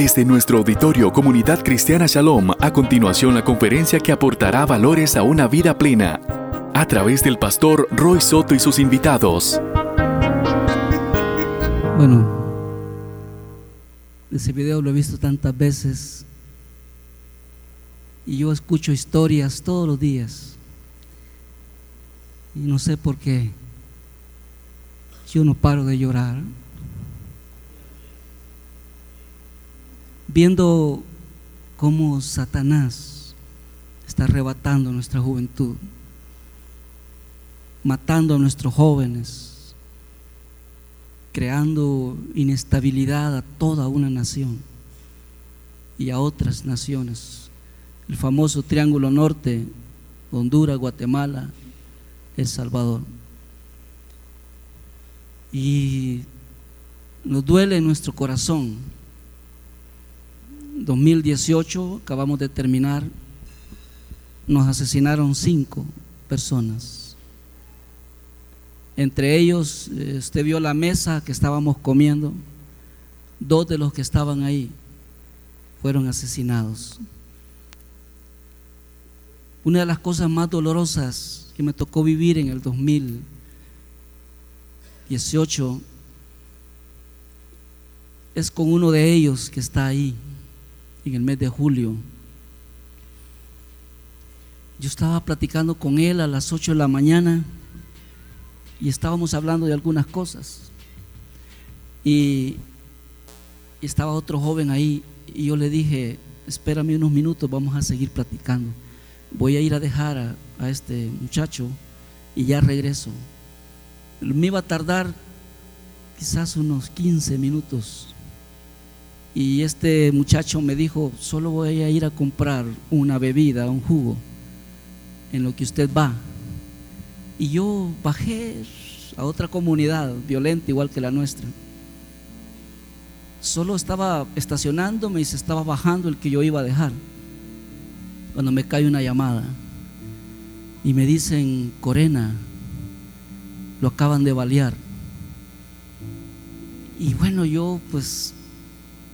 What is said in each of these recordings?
Desde nuestro auditorio Comunidad Cristiana Shalom, a continuación la conferencia que aportará valores a una vida plena, a través del pastor Roy Soto y sus invitados. Bueno, ese video lo he visto tantas veces y yo escucho historias todos los días y no sé por qué yo no paro de llorar. Viendo cómo Satanás está arrebatando nuestra juventud, matando a nuestros jóvenes, creando inestabilidad a toda una nación y a otras naciones. El famoso Triángulo Norte, Honduras, Guatemala, El Salvador. Y nos duele nuestro corazón. 2018, acabamos de terminar, nos asesinaron cinco personas. Entre ellos, usted vio la mesa que estábamos comiendo, dos de los que estaban ahí fueron asesinados. Una de las cosas más dolorosas que me tocó vivir en el 2000 18 es con uno de ellos que está ahí en el mes de julio. Yo estaba platicando con él a las 8 de la mañana y estábamos hablando de algunas cosas. Y, estaba otro joven ahí y yo le dije, espérame unos minutos, vamos a seguir platicando. Voy a ir a dejar a, a este muchacho y ya regreso me iba a tardar quizás unos 15 minutos. Y este muchacho me dijo, solo voy a ir a comprar una bebida, un jugo, en lo que usted va. Y yo bajé a otra comunidad violenta igual que la nuestra. Solo estaba estacionándome y se estaba bajando el que yo iba a dejar. Cuando me cae una llamada y me dicen, Corena, lo acaban de balear. Y bueno, yo pues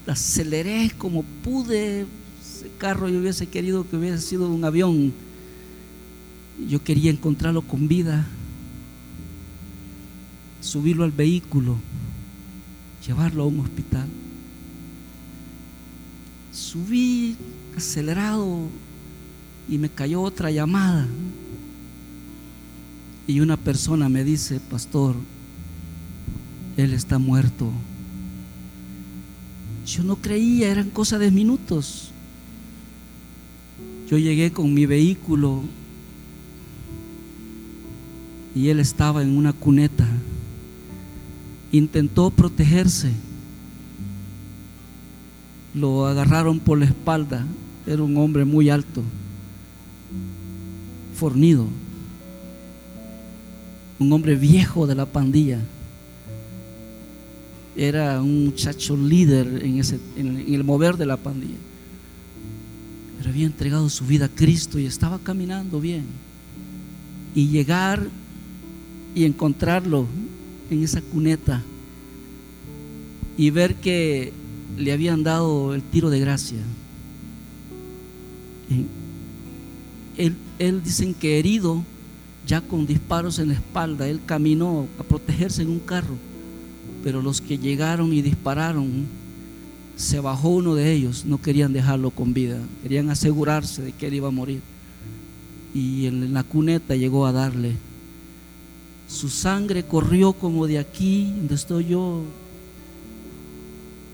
aceleré como pude. Ese carro yo hubiese querido que hubiese sido un avión. Yo quería encontrarlo con vida, subirlo al vehículo, llevarlo a un hospital. Subí acelerado y me cayó otra llamada. Y una persona me dice, pastor, él está muerto. Yo no creía, eran cosas de minutos. Yo llegué con mi vehículo y él estaba en una cuneta. Intentó protegerse. Lo agarraron por la espalda. Era un hombre muy alto, fornido un hombre viejo de la pandilla. Era un muchacho líder en, ese, en el mover de la pandilla. Pero había entregado su vida a Cristo y estaba caminando bien. Y llegar y encontrarlo en esa cuneta y ver que le habían dado el tiro de gracia. Él, él dicen que herido ya con disparos en la espalda, él caminó a protegerse en un carro, pero los que llegaron y dispararon, se bajó uno de ellos, no querían dejarlo con vida, querían asegurarse de que él iba a morir. Y en la cuneta llegó a darle. Su sangre corrió como de aquí, donde estoy yo,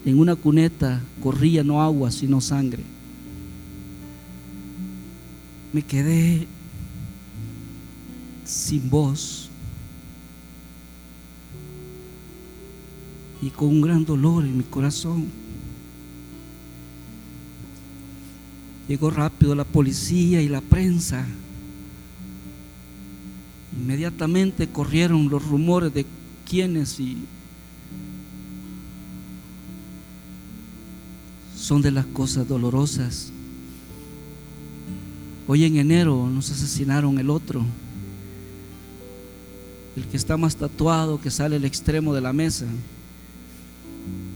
en una cuneta corría no agua, sino sangre. Me quedé sin voz y con un gran dolor en mi corazón. Llegó rápido la policía y la prensa. Inmediatamente corrieron los rumores de quiénes y son de las cosas dolorosas. Hoy en enero nos asesinaron el otro el que está más tatuado, que sale al extremo de la mesa.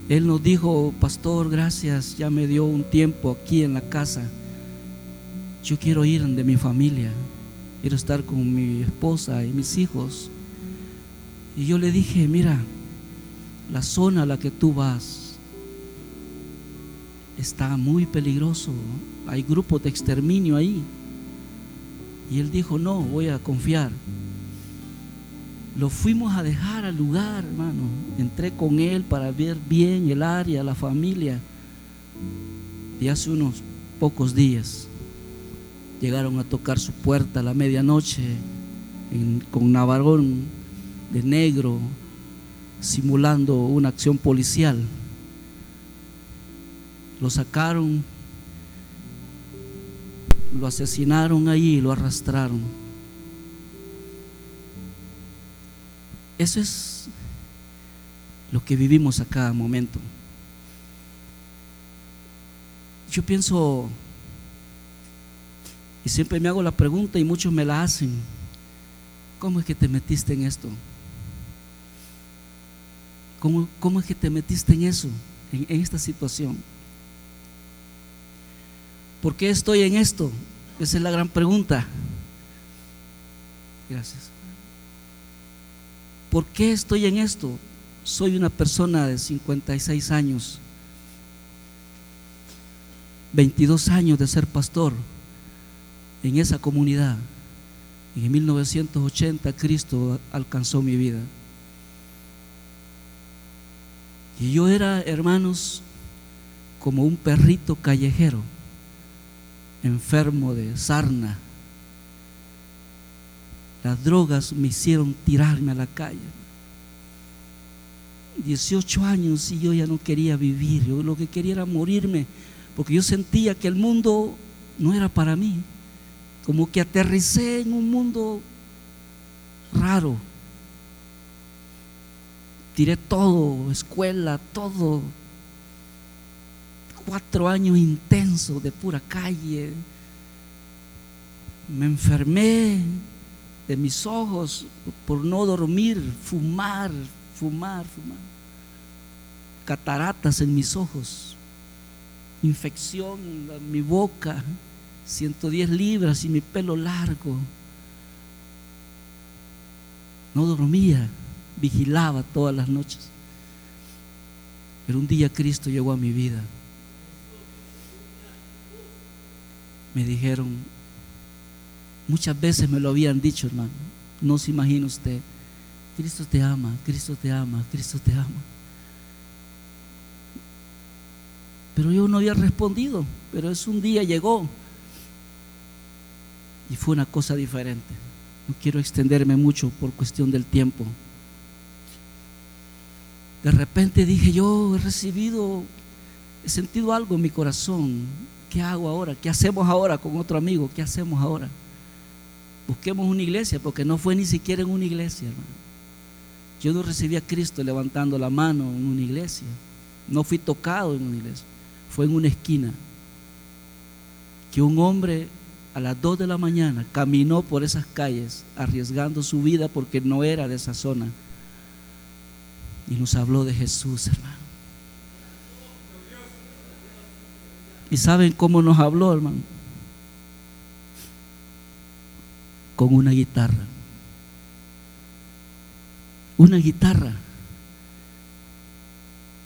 Él nos dijo, pastor, gracias, ya me dio un tiempo aquí en la casa. Yo quiero ir de mi familia, quiero estar con mi esposa y mis hijos. Y yo le dije, mira, la zona a la que tú vas está muy peligroso, hay grupos de exterminio ahí. Y él dijo, no, voy a confiar. Lo fuimos a dejar al lugar, hermano. Entré con él para ver bien el área, la familia. Y hace unos pocos días llegaron a tocar su puerta a la medianoche con navarón de negro simulando una acción policial. Lo sacaron, lo asesinaron allí lo arrastraron. Eso es lo que vivimos a cada momento. Yo pienso, y siempre me hago la pregunta y muchos me la hacen, ¿cómo es que te metiste en esto? ¿Cómo, es que te metiste en eso, en, esta situación? ¿Por qué estoy en esto? Esa es la gran pregunta. Gracias. ¿Por qué estoy en esto? Soy una persona de 56 años, 22 años de ser pastor en esa comunidad. En 1980 Cristo alcanzó mi vida. Y yo era, hermanos, como un perrito callejero, enfermo de sarna. Las drogas me hicieron tirarme a la calle. 18 años y yo ya no quería vivir, yo lo que quería era morirme, porque yo sentía que el mundo no era para mí, como que aterricé en un mundo raro, tiré todo, escuela, todo. Cuatro años intensos de pura calle. Me enfermé de mis ojos por no dormir, fumar, fumar, fumar. Cataratas en mis ojos, infección en mi boca, 110 libras y mi pelo largo. No dormía vigilaba todas las noches. Pero un día Cristo llegó a mi vida. Me dijeron, muchas veces me lo habían dicho, hermano, no se imagina usted, Cristo te ama, Cristo te ama, Cristo te ama. Pero yo no había respondido, pero es un día llegó y fue una cosa diferente. No quiero extenderme mucho por cuestión del tiempo. De repente dije, yo he recibido, he sentido algo en mi corazón. ¿Qué hago ahora? ¿Qué hacemos ahora con otro amigo? ¿Qué hacemos ahora? Busquemos una iglesia, porque no fue ni siquiera en una iglesia, hermano. Yo no recibí a Cristo levantando la mano en una iglesia. No fui tocado en una iglesia. Fue en una esquina. Que un hombre a las 2 de la mañana caminó por esas calles arriesgando su vida porque no era de esa zona y nos habló de Jesús, hermano. ¿Y saben cómo nos habló, hermano? Con una guitarra. Una guitarra.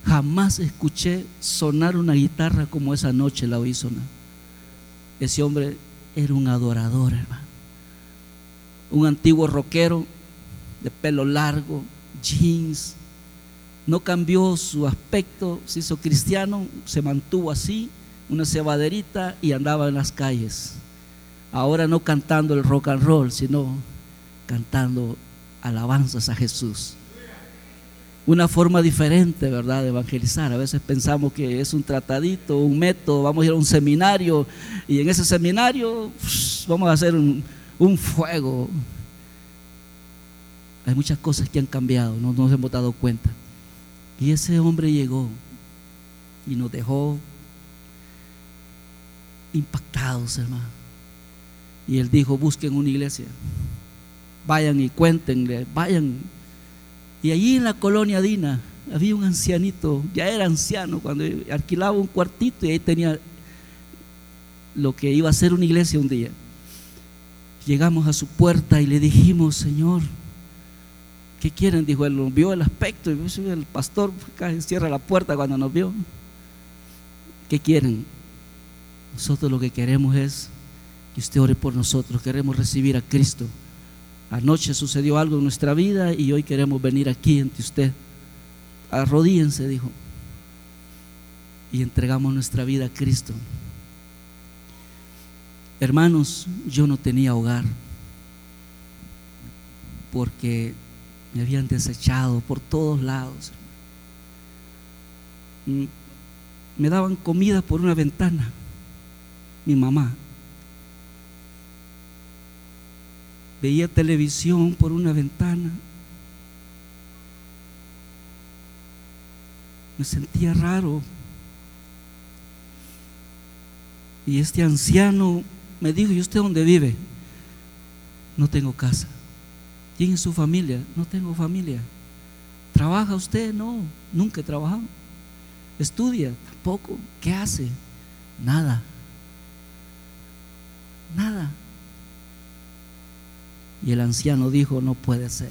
Jamás escuché sonar una guitarra como esa noche la oí sonar. Ese hombre era un adorador, hermano. Un antiguo rockero de pelo largo, jeans, no cambió su aspecto, se hizo cristiano, se mantuvo así, una cebaderita y andaba en las calles. Ahora no cantando el rock and roll, sino cantando alabanzas a Jesús. Una forma diferente, ¿verdad?, de evangelizar. A veces pensamos que es un tratadito, un método, vamos a ir a un seminario y en ese seminario vamos a hacer un, fuego. Hay muchas cosas que han cambiado, no nos hemos dado cuenta. Y ese hombre llegó y nos dejó impactados, hermano. Y él dijo, busquen una iglesia, vayan y cuéntenle, vayan. Y allí en la colonia Dina había un ancianito, ya era anciano, cuando alquilaba un cuartito y ahí tenía lo que iba a ser una iglesia un día. Llegamos a su puerta y le dijimos, Señor, ¿qué quieren? Dijo, él nos vio el aspecto y el pastor casi cierra la puerta cuando nos vio. ¿Qué quieren? Nosotros lo que queremos es que usted ore por nosotros, queremos recibir a Cristo. Anoche sucedió algo en nuestra vida y hoy queremos venir aquí ante usted. Arrodíense, dijo. Y entregamos nuestra vida a Cristo. Hermanos, yo no tenía hogar porque me habían desechado por todos lados. Mm, me daban comida por una ventana, mi mamá. Veía televisión por una ventana. Me sentía raro. Y este anciano me dijo, ¿y usted dónde vive? No tengo casa. ¿Quién es su familia? No tengo familia. ¿Trabaja usted? No, nunca he trabajado. ¿Estudia? Tampoco. ¿Qué hace? Nada. Nada. Y el anciano dijo, no puede ser.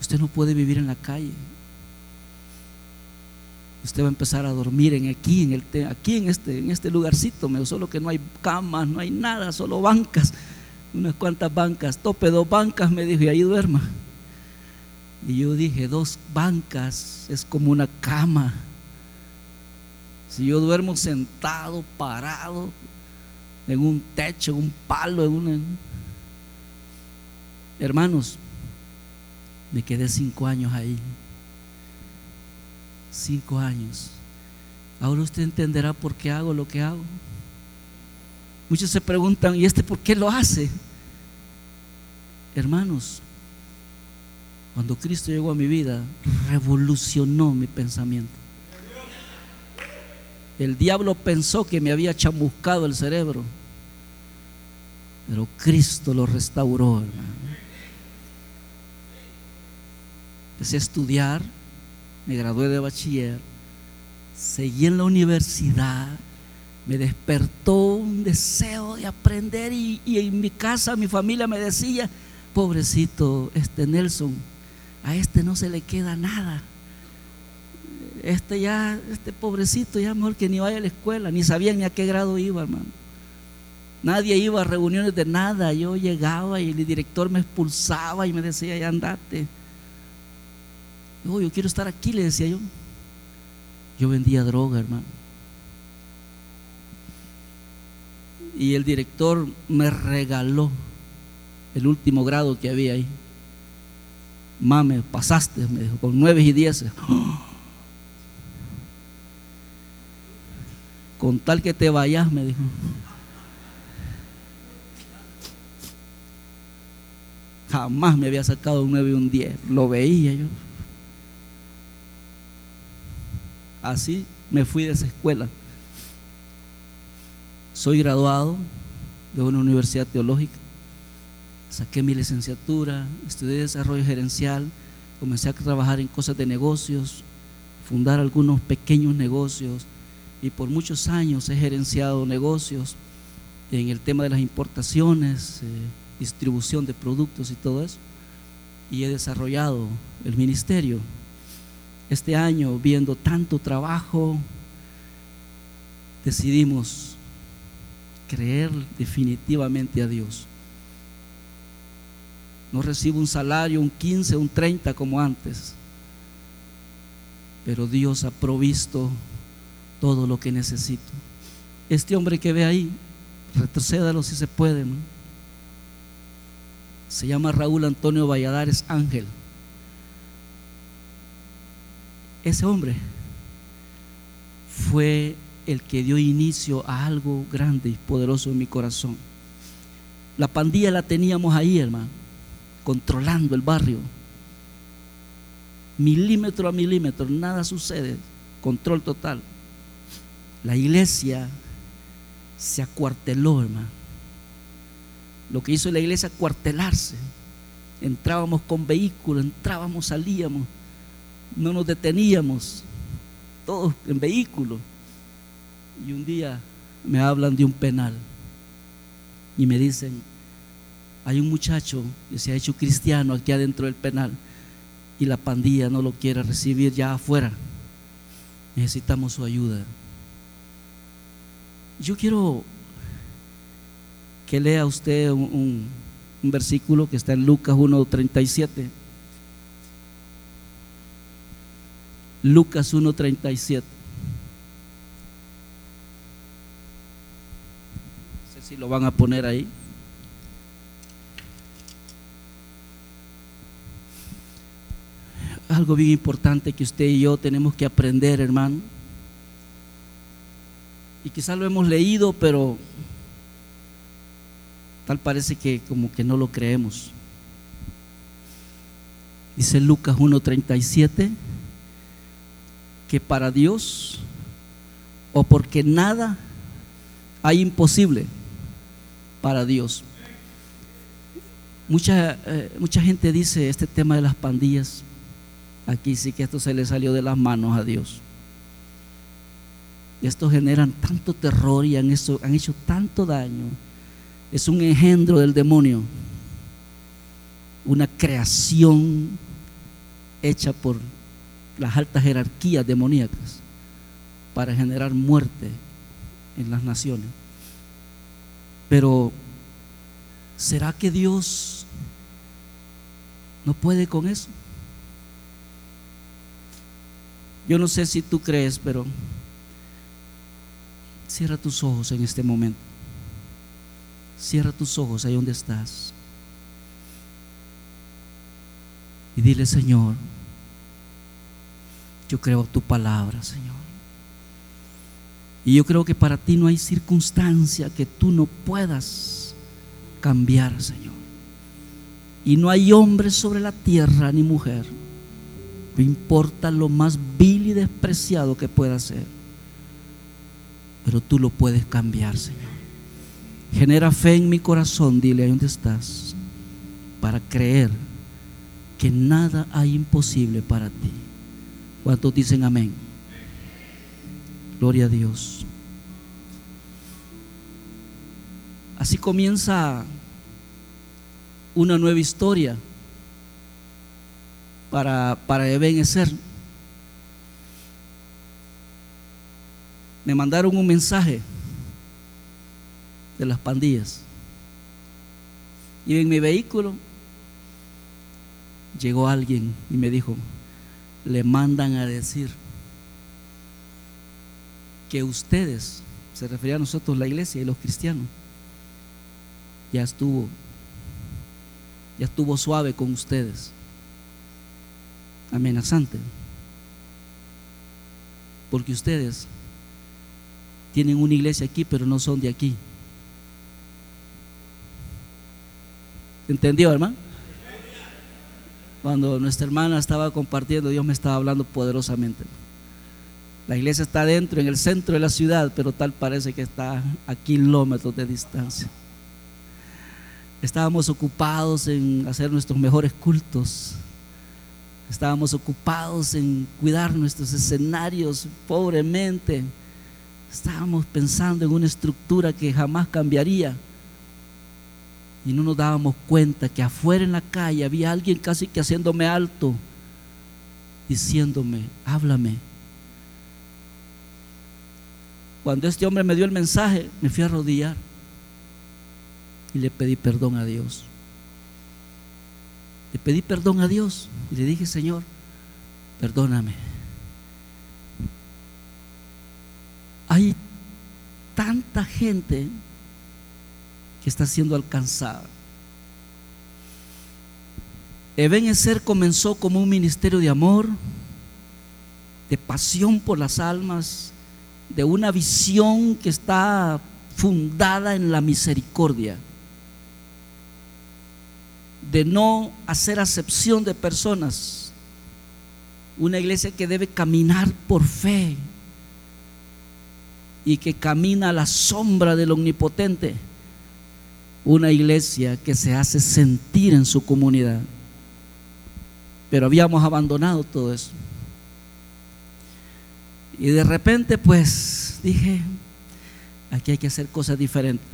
Usted no puede vivir en la calle. Usted va a empezar a dormir en aquí, en, el, aquí en, este, en este lugarcito, solo que no hay camas, no hay nada, solo bancas, unas cuantas bancas, tope dos bancas, me dijo, y ahí duerma. Y yo dije, dos bancas es como una cama. Si yo duermo sentado, parado, en un techo, en un palo, en una, Hermanos, me quedé cinco años ahí. Cinco años. Ahora usted entenderá por qué hago lo que hago. Muchos se preguntan, ¿y este por qué lo hace? Hermanos, cuando Cristo llegó a mi vida, revolucionó mi pensamiento. El diablo pensó que me había chamuscado el cerebro, pero Cristo lo restauró, hermano. Empecé a estudiar, me gradué de bachiller, seguí en la universidad, me despertó un deseo de aprender y, en mi casa mi familia me decía, pobrecito, este Nelson, a este no se le queda nada. Este ya, este pobrecito ya mejor que ni vaya a la escuela, ni sabía ni a qué grado iba, hermano. Nadie iba a reuniones de nada. Yo llegaba y el director me expulsaba y me decía, ya andate. Oh, yo quiero estar aquí, le decía yo. Yo vendía droga, hermano. Y el director me regaló el último grado que había ahí. Mame, pasaste, me dijo, con nueve y diez. Con tal que te vayas, me dijo. Jamás me había sacado un nueve y un diez. Lo veía yo. Así me fui de esa escuela. Soy graduado de una universidad teológica. Saqué mi licenciatura, estudié desarrollo gerencial, comencé a trabajar en cosas de negocios, fundar algunos pequeños negocios y por muchos años he gerenciado negocios en el tema de las importaciones, eh, distribución de productos y todo eso. Y he desarrollado el ministerio este año, viendo tanto trabajo, decidimos creer definitivamente a Dios. No recibo un salario, un 15, un 30 como antes, pero Dios ha provisto todo lo que necesito. Este hombre que ve ahí, retrocédalo si se puede. Se llama Raúl Antonio Valladares Ángel. Ese hombre fue el que dio inicio a algo grande y poderoso en mi corazón. La pandilla la teníamos ahí, hermano, controlando el barrio. Milímetro a milímetro, nada sucede, control total. La iglesia se acuarteló, hermano. Lo que hizo la iglesia, cuartelarse. Entrábamos con vehículos, entrábamos, salíamos no nos deteníamos, todos en vehículo. Y un día me hablan de un penal y me dicen, hay un muchacho que se ha hecho cristiano aquí adentro del penal y la pandilla no lo quiere recibir ya afuera. Necesitamos su ayuda. Yo quiero que lea usted un, un versículo que está en Lucas 1.37. Lucas 1.37. No sé si lo van a poner ahí. Algo bien importante que usted y yo tenemos que aprender, hermano. Y quizás lo hemos leído, pero tal parece que como que no lo creemos. Dice Lucas 1.37 que para Dios o porque nada hay imposible para Dios. Mucha, eh, mucha gente dice este tema de las pandillas, aquí sí que esto se le salió de las manos a Dios. Esto generan tanto terror y han, han hecho tanto daño. Es un engendro del demonio, una creación hecha por las altas jerarquías demoníacas para generar muerte en las naciones. Pero, ¿será que Dios no puede con eso? Yo no sé si tú crees, pero cierra tus ojos en este momento. Cierra tus ojos ahí donde estás. Y dile, Señor, yo creo tu palabra, Señor. Y yo creo que para ti no hay circunstancia que tú no puedas cambiar, Señor. Y no hay hombre sobre la tierra ni mujer. No importa lo más vil y despreciado que pueda ser. Pero tú lo puedes cambiar, Señor. Genera fe en mi corazón, dile ahí donde estás, para creer que nada hay imposible para ti. ¿Cuántos dicen amén? Gloria a Dios. Así comienza una nueva historia para, para Ebenezer. Me mandaron un mensaje de las pandillas. Y en mi vehículo llegó alguien y me dijo, le mandan a decir que ustedes, se refería a nosotros la iglesia y los cristianos, ya estuvo, ya estuvo suave con ustedes, amenazante, porque ustedes tienen una iglesia aquí, pero no son de aquí. ¿Entendió, hermano? Cuando nuestra hermana estaba compartiendo, Dios me estaba hablando poderosamente. La iglesia está dentro, en el centro de la ciudad, pero tal parece que está a kilómetros de distancia. Estábamos ocupados en hacer nuestros mejores cultos. Estábamos ocupados en cuidar nuestros escenarios pobremente. Estábamos pensando en una estructura que jamás cambiaría y no nos dábamos cuenta que afuera en la calle había alguien casi que haciéndome alto, diciéndome, háblame. Cuando este hombre me dio el mensaje, me fui a arrodillar y le pedí perdón a Dios. Le pedí perdón a Dios y le dije, Señor, perdóname. Hay tanta gente está siendo alcanzada. Ebenezer comenzó como un ministerio de amor, de pasión por las almas, de una visión que está fundada en la misericordia, de no hacer acepción de personas, una iglesia que debe caminar por fe y que camina a la sombra del omnipotente una iglesia que se hace sentir en su comunidad. Pero habíamos abandonado todo eso. Y de repente pues dije, aquí hay que hacer cosas diferentes.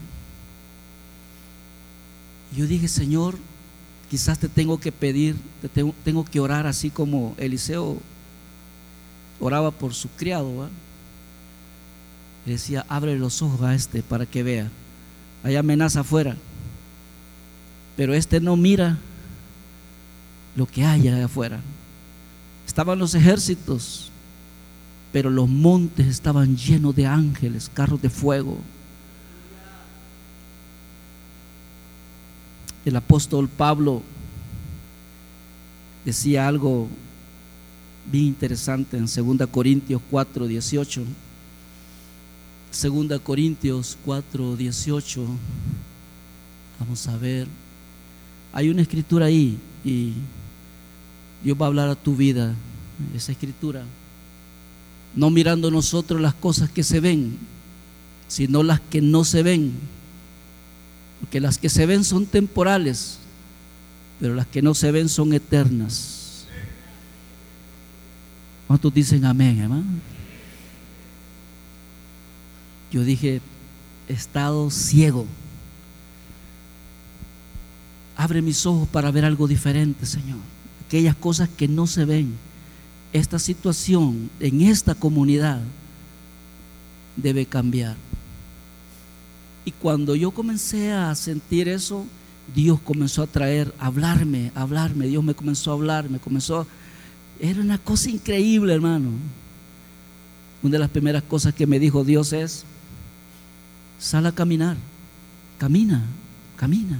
Yo dije, Señor, quizás te tengo que pedir, te tengo, que orar así como Eliseo oraba por su criado. Le decía, abre los ojos a este para que vea. Hay amenaza afuera. Pero este no mira lo que hay allá afuera. Estaban los ejércitos, pero los montes estaban llenos de ángeles, carros de fuego. El apóstol Pablo decía algo bien interesante en 2 Corintios 4, 18. 2 Corintios 4, 18. Vamos a ver. Hay una escritura ahí y Dios va a hablar a tu vida, esa escritura. No mirando nosotros las cosas que se ven, sino las que no se ven. Porque las que se ven son temporales, pero las que no se ven son eternas. ¿Cuántos dicen amén, hermano? Yo dije, estado ciego. Abre mis ojos para ver algo diferente, Señor aquellas cosas que no se ven. Esta situación en esta comunidad debe cambiar. Y cuando yo comencé a sentir eso, Dios comenzó a traer, a hablarme, a hablarme. Dios me comenzó a hablar, me comenzó. Era una cosa increíble, hermano. Una de las primeras cosas que me dijo Dios es: sal a caminar, camina, camina.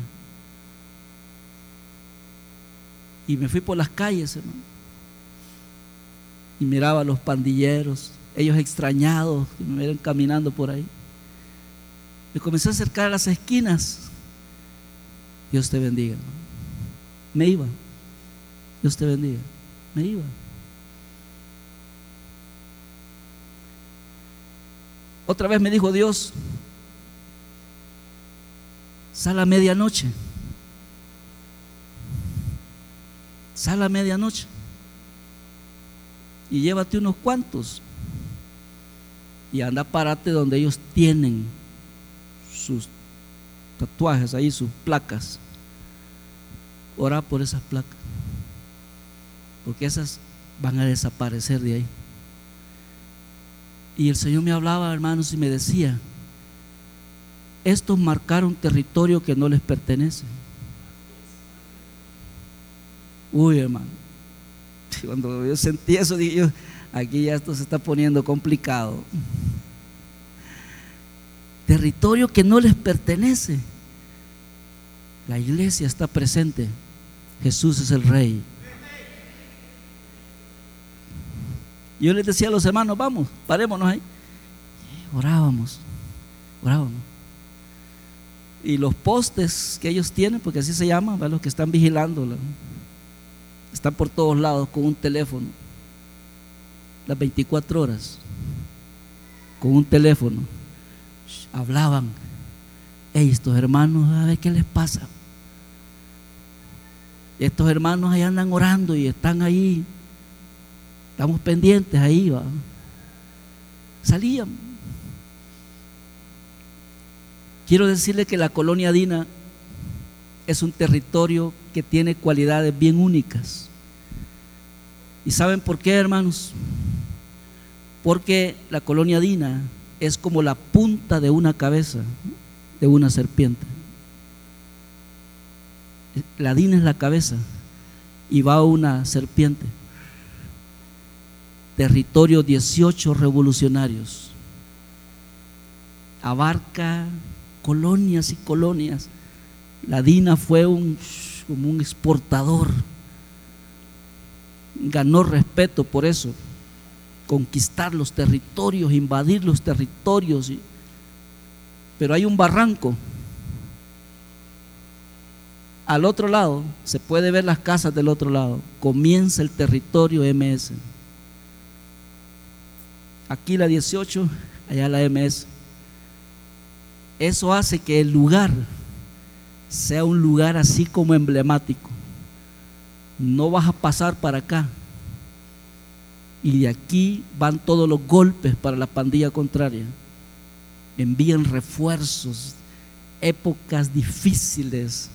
Y me fui por las calles, hermano. Y miraba a los pandilleros, ellos extrañados, que me iban caminando por ahí. Me comencé a acercar a las esquinas. Dios te bendiga. Me iba. Dios te bendiga. Me iba. Otra vez me dijo Dios, sal a medianoche. Sal a medianoche y llévate unos cuantos y anda parate donde ellos tienen sus tatuajes ahí, sus placas. Ora por esas placas, porque esas van a desaparecer de ahí. Y el Señor me hablaba, hermanos, y me decía, estos marcaron territorio que no les pertenece. Uy, hermano. Cuando yo sentí eso, dije yo, aquí ya esto se está poniendo complicado. Territorio que no les pertenece. La iglesia está presente. Jesús es el rey. Yo les decía a los hermanos, vamos, parémonos ahí. Orábamos, orábamos. Y los postes que ellos tienen, porque así se llaman, los que están vigilando están por todos lados con un teléfono, las 24 horas, con un teléfono. Hablaban, estos hermanos, a ver qué les pasa. Estos hermanos ahí andan orando y están ahí. Estamos pendientes ahí, va. Salían. Quiero decirle que la colonia Dina es un territorio que tiene cualidades bien únicas. ¿Y saben por qué, hermanos? Porque la colonia Dina es como la punta de una cabeza de una serpiente. La Dina es la cabeza y va una serpiente. Territorio 18 revolucionarios. Abarca colonias y colonias la DINA fue un, como un exportador. Ganó respeto por eso. Conquistar los territorios, invadir los territorios. Pero hay un barranco. Al otro lado, se puede ver las casas del otro lado. Comienza el territorio MS. Aquí la 18, allá la MS. Eso hace que el lugar sea un lugar así como emblemático. No vas a pasar para acá Y de aquí van todos los golpes para la pandilla contraria. Envían refuerzos, épocas difíciles,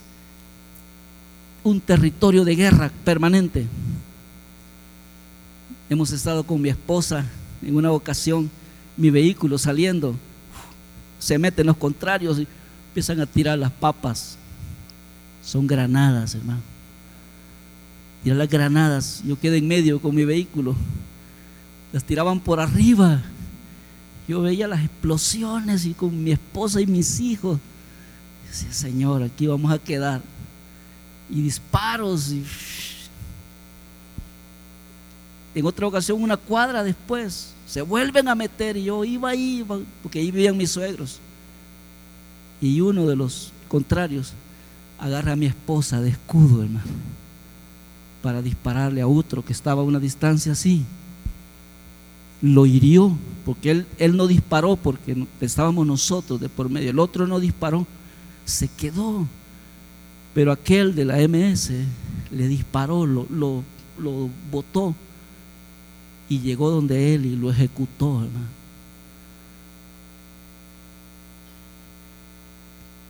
un territorio de guerra permanente. Hemos estado con mi esposa en una ocasión, mi vehículo saliendo, se meten los contrarios y empiezan a tirar las papas. Son granadas, hermano. Tirar las granadas. Yo quedé en medio con mi vehículo. Las tiraban por arriba. Yo veía las explosiones y con mi esposa y mis hijos. Decía, Señor, aquí vamos a quedar. Y disparos. Y... En otra ocasión, una cuadra después, se vuelven a meter y yo iba ahí, porque ahí vivían mis suegros. Y uno de los contrarios agarra a mi esposa de escudo, hermano, para dispararle a otro que estaba a una distancia así. Lo hirió, porque él, él no disparó, porque estábamos nosotros de por medio. El otro no disparó, se quedó. Pero aquel de la MS le disparó, lo, lo, lo botó y llegó donde él y lo ejecutó, hermano.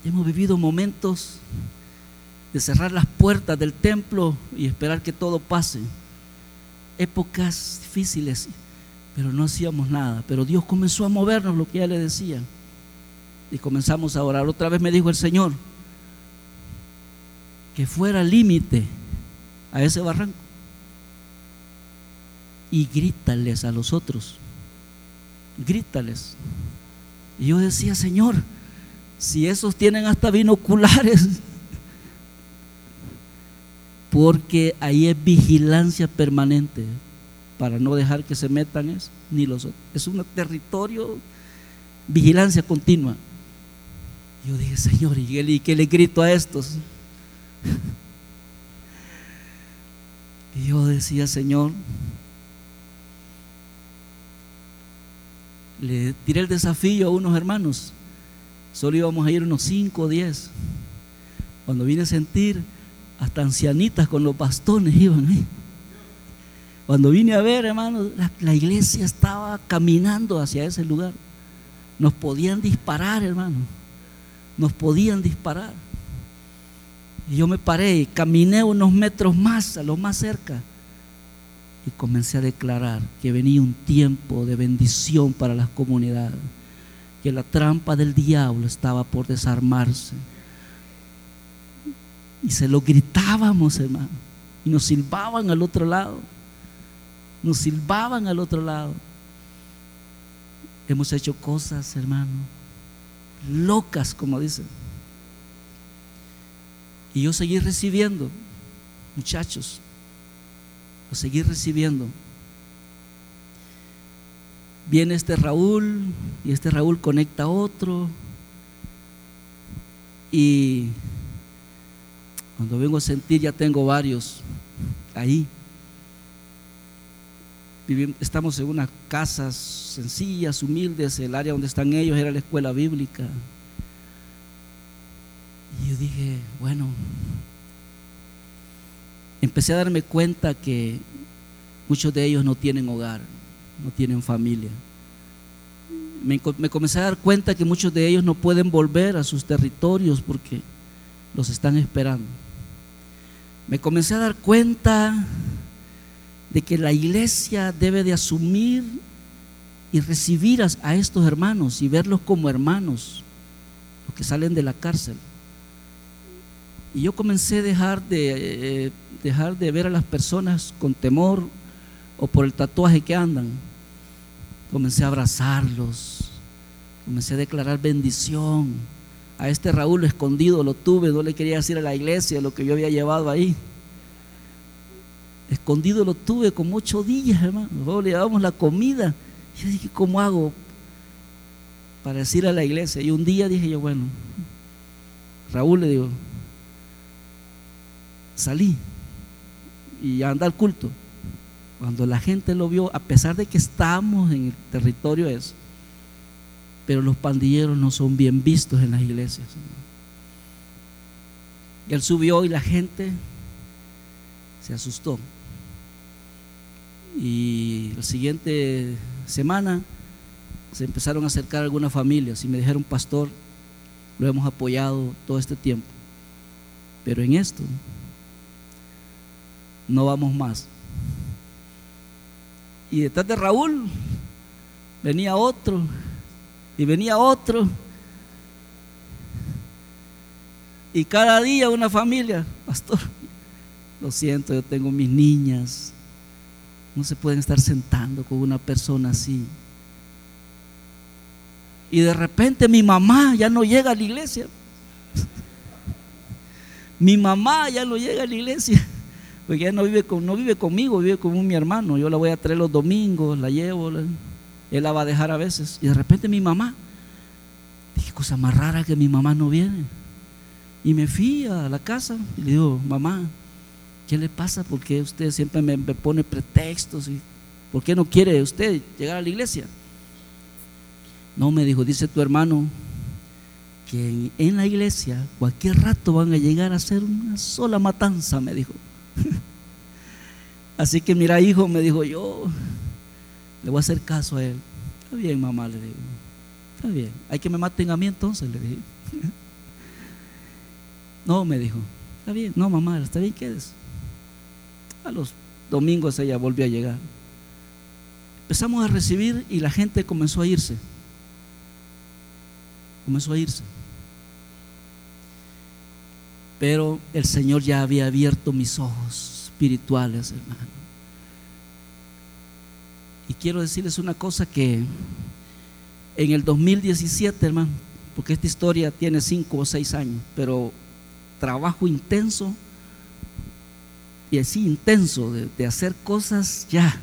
Hemos vivido momentos de cerrar las puertas del templo y esperar que todo pase. Épocas difíciles, pero no hacíamos nada. Pero Dios comenzó a movernos, lo que ya le decía. Y comenzamos a orar. Otra vez me dijo el Señor que fuera límite a ese barranco y grítales a los otros. Grítales. Y yo decía, Señor, si esos tienen hasta binoculares, porque ahí es vigilancia permanente para no dejar que se metan eso, ni los otros. Es un territorio, vigilancia continua. Yo dije, Señor, ¿y qué le grito a estos? Y yo decía, Señor, le tiré el desafío a unos hermanos. Solo íbamos a ir unos 5 o 10. Cuando vine a sentir, hasta ancianitas con los bastones iban ahí. Cuando vine a ver, hermanos, la, iglesia estaba caminando hacia ese lugar. Nos podían disparar, hermano. Nos podían disparar. Y yo me paré y caminé unos metros más, a lo más cerca y comencé a declarar que venía un tiempo de bendición para las comunidades, que la trampa del diablo estaba por desarmarse. Y se lo gritábamos, hermano, y nos silbaban al otro lado, nos silbaban al otro lado. Hemos hecho cosas, hermano, locas, como dicen. Y yo seguí recibiendo, muchachos, lo seguí recibiendo. Viene este Raúl y este Raúl conecta a otro. Y cuando vengo a sentir ya tengo varios ahí. estamos en unas casas sencillas, humildes, el área donde están ellos era la escuela bíblica. Y yo dije, bueno, empecé a darme cuenta que muchos de ellos no tienen hogar, no tienen familia. Me, comencé a dar cuenta que muchos de ellos no pueden volver a sus territorios porque los están esperando. Me comencé a dar cuenta de que la iglesia debe de asumir y recibir a estos hermanos y verlos como hermanos, los que salen de la cárcel. Y yo comencé a dejar de, eh, dejar de ver a las personas con temor o por el tatuaje que andan. Comencé a abrazarlos, comencé a declarar bendición. A este Raúl escondido lo tuve, no le quería decir a la iglesia lo que yo había llevado ahí. Escondido lo tuve como ocho días, hermano. Luego le dábamos la comida. Yo dije, ¿cómo hago para decir a la iglesia? Y un día dije yo, bueno, Raúl le digo, salí y anda al culto. Cuando la gente lo vio, a pesar de que estamos en el territorio eso, pero los pandilleros no son bien vistos en las iglesias. Y él subió y la gente se asustó. Y la siguiente semana se empezaron a acercar algunas familias y me dijeron, pastor, lo hemos apoyado todo este tiempo, pero en esto no vamos más. Y detrás de Raúl venía otro y venía otro. Y cada día una familia, pastor, lo siento, yo tengo mis niñas, no se pueden estar sentando con una persona así. Y de repente mi mamá ya no llega a la iglesia. mi mamá ya no llega a la iglesia. Porque ella no vive, con, no vive conmigo, vive con mi hermano. Yo la voy a traer los domingos, la llevo, él la va a dejar a veces. Y de repente mi mamá, dije, cosa más rara que mi mamá no viene. Y me fui a la casa y le digo, mamá, ¿qué le pasa? Porque usted siempre me, pone pretextos? Y, ¿Por qué no quiere usted llegar a la iglesia? No, me dijo, dice tu hermano que en, la iglesia cualquier rato van a llegar a hacer una sola matanza, me dijo. Así que mira, hijo, me dijo yo, le voy a hacer caso a él. Está bien, mamá, le digo. Está bien. Hay que me maten a mí entonces, le dije. No, me dijo. Está bien. No, mamá, está bien, quedes. A los domingos ella volvió a llegar. Empezamos a recibir y la gente comenzó a irse comenzó a irse. Pero el Señor ya había abierto mis ojos espirituales, hermano. Y quiero decirles una cosa que en el 2017, hermano, porque esta historia tiene cinco o seis años, pero trabajo intenso y así intenso de, hacer cosas ya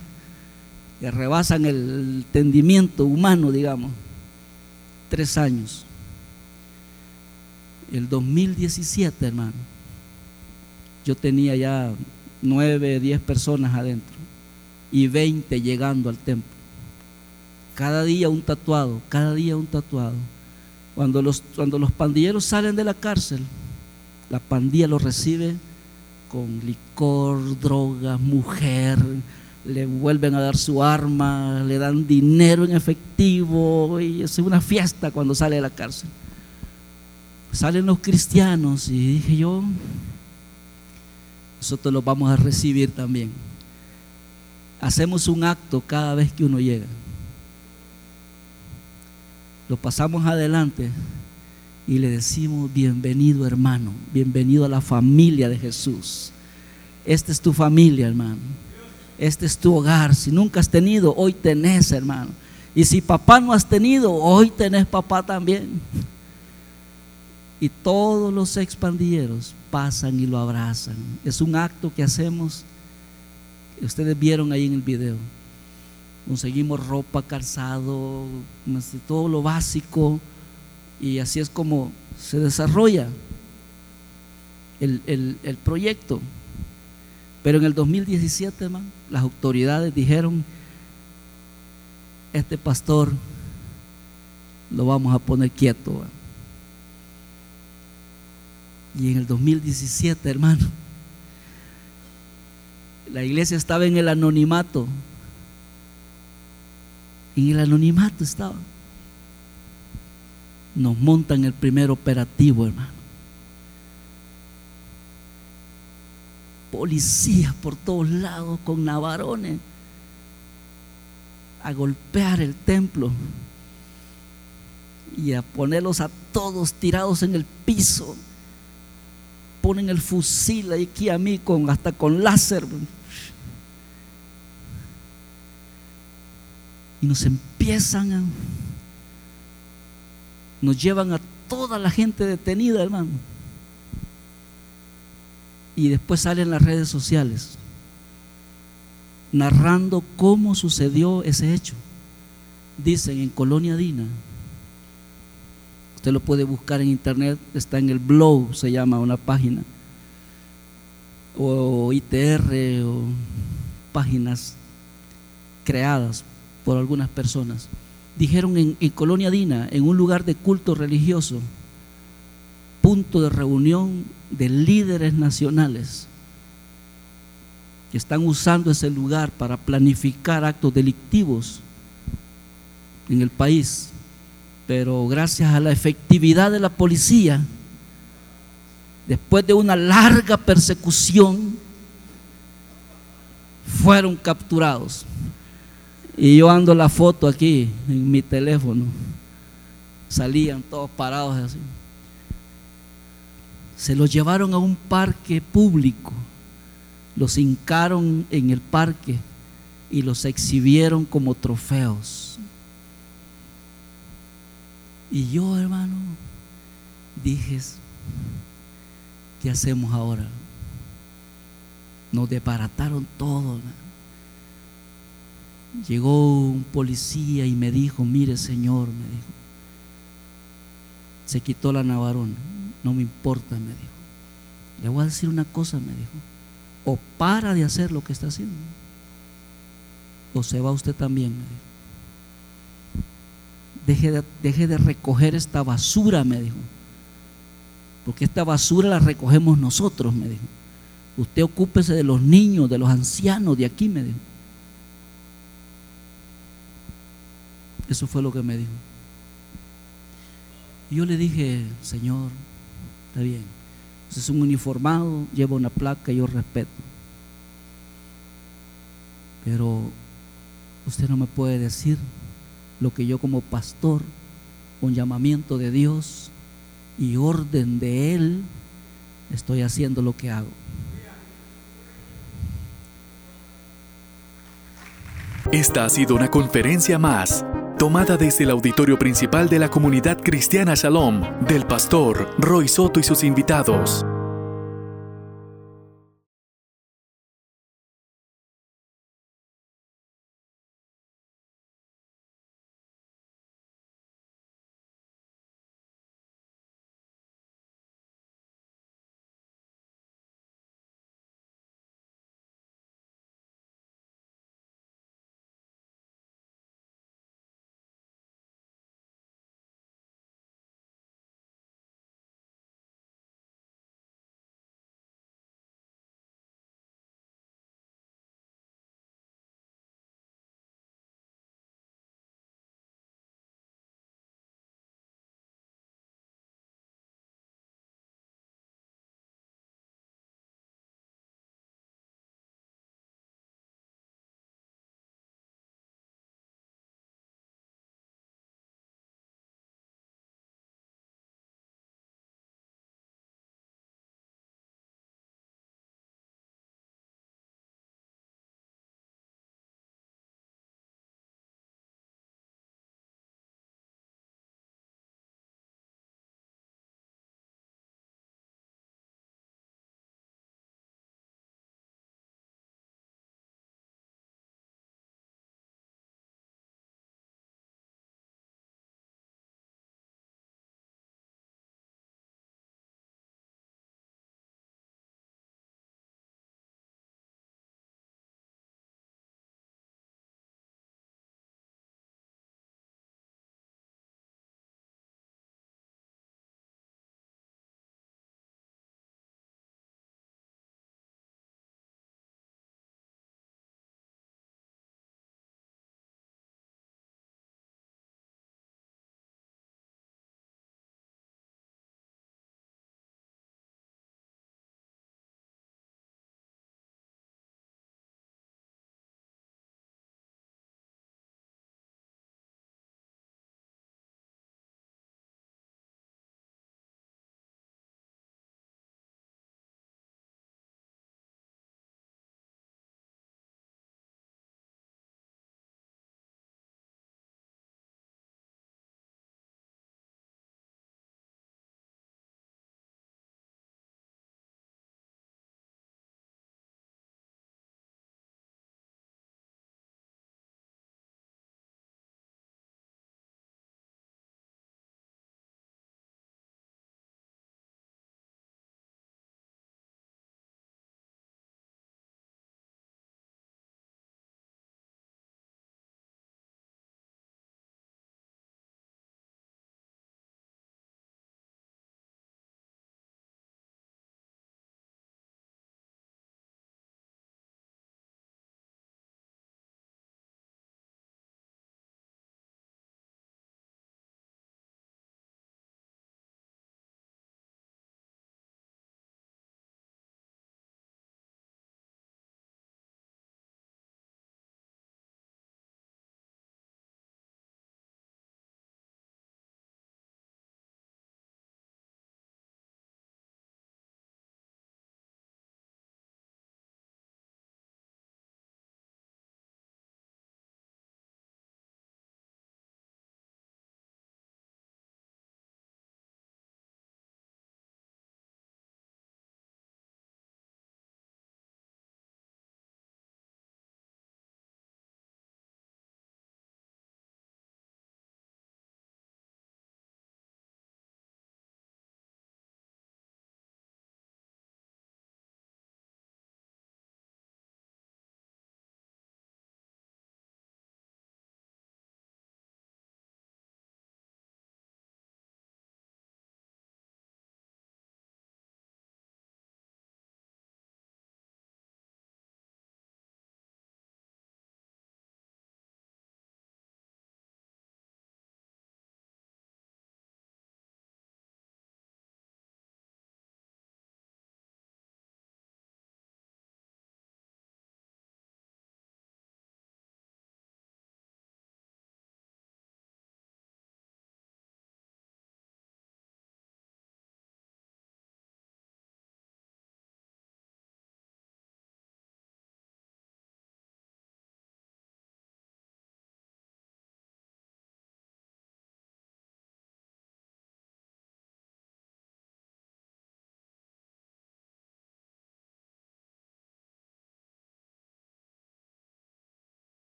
que rebasan el entendimiento humano, digamos, tres años el 2017, hermano, yo tenía ya nueve, diez personas adentro y 20 llegando al templo. Cada día un tatuado, cada día un tatuado. Cuando los, cuando los pandilleros salen de la cárcel, la pandilla los recibe con licor, drogas, mujer, le vuelven a dar su arma, le dan dinero en efectivo y es una fiesta cuando sale de la cárcel salen los cristianos y dije yo, nosotros los vamos a recibir también. Hacemos un acto cada vez que uno llega. Lo pasamos adelante y le decimos, bienvenido hermano, bienvenido a la familia de Jesús. Esta es tu familia, hermano. Este es tu hogar. Si nunca has tenido, hoy tenés, hermano. Y si papá no has tenido, hoy tenés papá también. Y todos los expandilleros pasan y lo abrazan. Es un acto que hacemos, ustedes vieron ahí en el video. Conseguimos ropa, calzado, todo lo básico. Y así es como se desarrolla el, el proyecto. Pero en el 2017, las autoridades dijeron, este pastor lo vamos a poner quieto. Y en el 2017, hermano, la iglesia estaba en el anonimato. En el anonimato estaba. Nos montan el primer operativo, hermano. Policías por todos lados con navarones a golpear el templo y a ponerlos a todos tirados en el piso ponen el fusil aquí a mí con, hasta con láser. Y nos empiezan a... Nos llevan a toda la gente detenida, hermano. Y después salen las redes sociales narrando cómo sucedió ese hecho. Dicen en Colonia Dina, Usted lo puede buscar en internet, está en el blog, se llama una página, o ITR, o páginas creadas por algunas personas. Dijeron en, en Colonia Dina, en un lugar de culto religioso, punto de reunión de líderes nacionales, están usando ese lugar para planificar actos delictivos en el país. Pero gracias a la efectividad de la policía, después de una larga persecución, fueron capturados. Y yo ando la foto aquí en mi teléfono. Salían todos parados así. Se los llevaron a un parque público. Los hincaron en el parque y los exhibieron como trofeos. Y yo, hermano, dije, ¿qué hacemos ahora? Nos desbarataron todo. Llegó un policía y me dijo, mire señor, me dijo, se quitó la navarona, no me importa, me dijo. Le voy a decir una cosa, me dijo, o para de hacer lo que está haciendo, o se va usted también, me dijo. Deje de, deje de recoger esta basura, me dijo, porque esta basura la recogemos nosotros, me dijo. Usted ocúpese de los niños, de los ancianos de aquí, me dijo. Eso fue lo que me dijo. Y yo le dije, Señor, está bien. Usted es un uniformado, lleva una placa, yo respeto. Pero usted no me puede decir lo que yo como pastor, con llamamiento de Dios y orden de Él, estoy haciendo lo que hago. Esta ha sido una conferencia más tomada desde el auditorio principal de la comunidad cristiana Shalom del pastor Roy Soto y sus invitados.